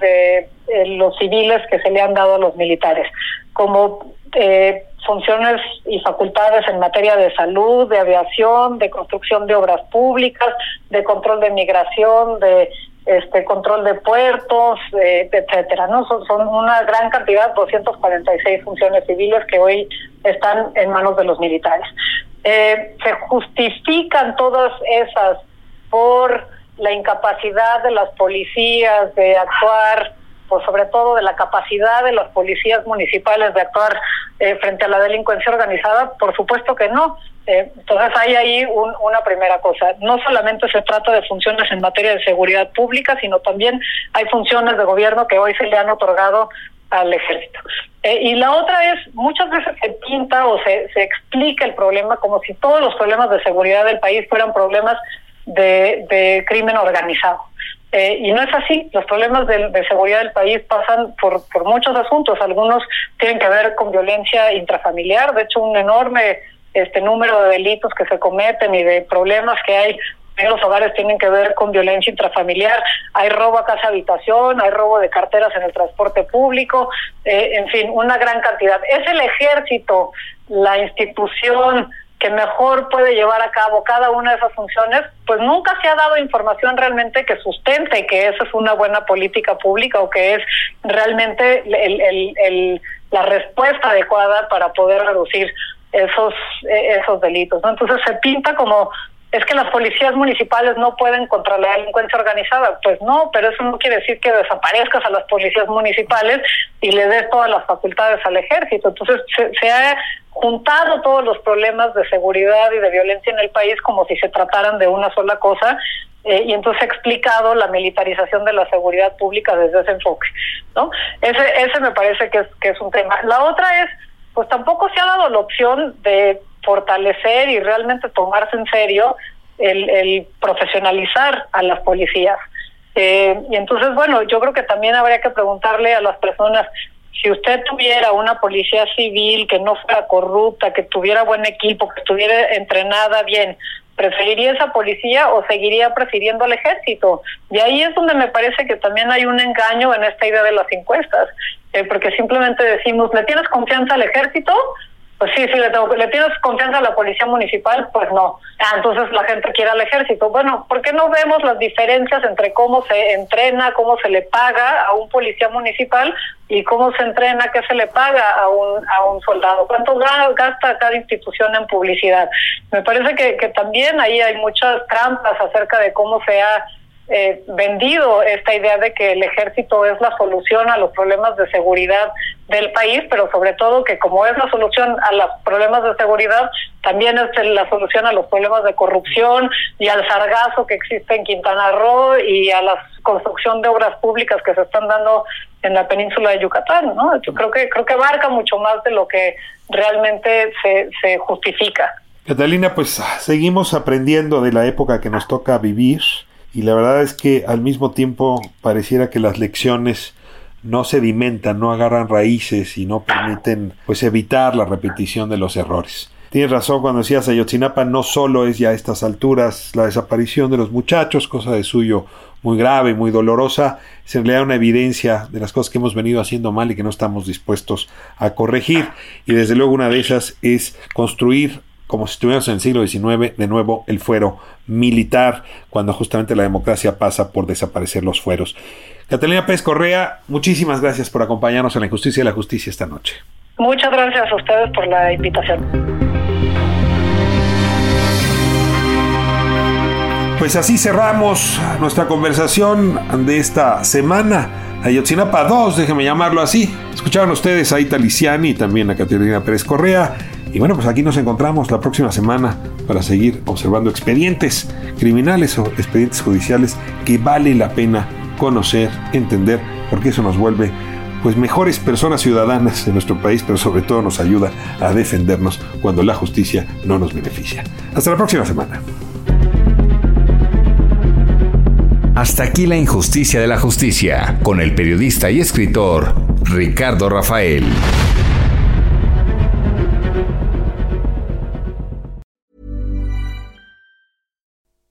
de, los civiles que se le han dado a los militares, como eh, funciones y facultades en materia de salud, de aviación, de construcción de obras públicas, de control de migración, de este control de puertos, etcétera, ¿no? Son, son una gran cantidad, 246 funciones civiles que hoy están en manos de los militares. Eh, se justifican todas esas por la incapacidad de las policías de actuar, pues sobre todo de la capacidad de las policías municipales de actuar eh, frente a la delincuencia organizada, por supuesto que no. Eh, entonces hay ahí una primera cosa. No solamente se trata de funciones en materia de seguridad pública, sino también hay funciones de gobierno que hoy se le han otorgado al ejército. Eh, y la otra es, muchas veces se pinta o se, se explica el problema como si todos los problemas de seguridad del país fueran problemas de, crimen organizado. Eh, y no es así. Los problemas de, seguridad del país pasan por, por muchos asuntos. Algunos tienen que ver con violencia intrafamiliar. De hecho, un enorme este número de delitos que se cometen y de problemas que hay en los hogares tienen que ver con violencia intrafamiliar. Hay robo a casa habitación, hay robo de carteras en el transporte público, eh, en fin, una gran cantidad. Es el ejército, la institución que mejor puede llevar a cabo cada una de esas funciones, pues nunca se ha dado información realmente que sustente que esa es una buena política pública o que es realmente el, la respuesta adecuada para poder reducir esos esos delitos. Entonces se pinta como es que las policías municipales no pueden contra la delincuencia organizada. Pues no, pero eso no quiere decir que desaparezcas a las policías municipales y le des todas las facultades al ejército. Entonces se, se ha juntado todos los problemas de seguridad y de violencia en el país como si se trataran de una sola cosa eh, y entonces ha explicado la militarización de la seguridad pública desde ese enfoque, ¿no? Ese ese me parece que es que es un tema. La otra es pues tampoco se ha dado la opción de fortalecer y realmente tomarse en serio el, profesionalizar a las policías. Eh, y entonces, bueno, yo creo que también habría que preguntarle a las personas si usted tuviera una policía civil que no fuera corrupta, que tuviera buen equipo, que estuviera entrenada bien, ¿preferiría esa policía o seguiría prefiriendo al ejército? Y ahí es donde me parece que también hay un engaño en esta idea de las encuestas, eh, porque simplemente decimos, ¿le tienes confianza al ejército? Pues sí, sí, le, tengo, ¿le tienes confianza a la policía municipal? Pues no. Ah, entonces la gente quiere al ejército. Bueno, ¿por qué no vemos las diferencias entre cómo se entrena, cómo se le paga a un policía municipal y cómo se entrena, qué se le paga a un, a un soldado? ¿Cuánto gasta cada institución en publicidad? Me parece que, que también ahí hay muchas trampas acerca de cómo se ha eh, vendido esta idea de que el ejército es la solución a los problemas de seguridad del país, pero sobre todo que como es la solución a los problemas de seguridad, también es la solución a los problemas de corrupción y al sargazo que existe en Quintana Roo y a la construcción de obras públicas que se están dando en la península de Yucatán, ¿no? Yo creo que creo que abarca mucho más de lo que realmente se, se justifica. Catalina, pues seguimos aprendiendo de la época que nos toca vivir y la verdad es que al mismo tiempo pareciera que las lecciones no sedimentan, no agarran raíces y no permiten pues evitar la repetición de los errores. Tienes razón cuando decías Ayotzinapa no solo es ya a estas alturas la desaparición de los muchachos, cosa de suyo muy grave, muy dolorosa, es en realidad una evidencia de las cosas que hemos venido haciendo mal y que no estamos dispuestos a corregir. Y desde luego una de esas es construir como si estuviéramos en el siglo XIX, de nuevo el fuero militar, cuando justamente la democracia pasa por desaparecer los fueros. Catalina Pérez Correa, muchísimas gracias por acompañarnos en la Injusticia y la Justicia esta noche. Muchas gracias a ustedes por la invitación. Pues así cerramos nuestra conversación de esta semana. Ayotzinapa 2, déjenme llamarlo así. Escucharon ustedes a Ita Liciani y también a Catalina Pérez Correa. Y bueno, pues aquí nos encontramos la próxima semana para seguir observando expedientes criminales o expedientes judiciales que vale la pena conocer, entender, porque eso nos vuelve pues mejores personas ciudadanas en nuestro país, pero sobre todo nos ayuda a defendernos cuando la justicia no nos beneficia. Hasta la próxima semana. Hasta aquí la injusticia de la justicia, con el periodista y escritor Ricardo Rafael.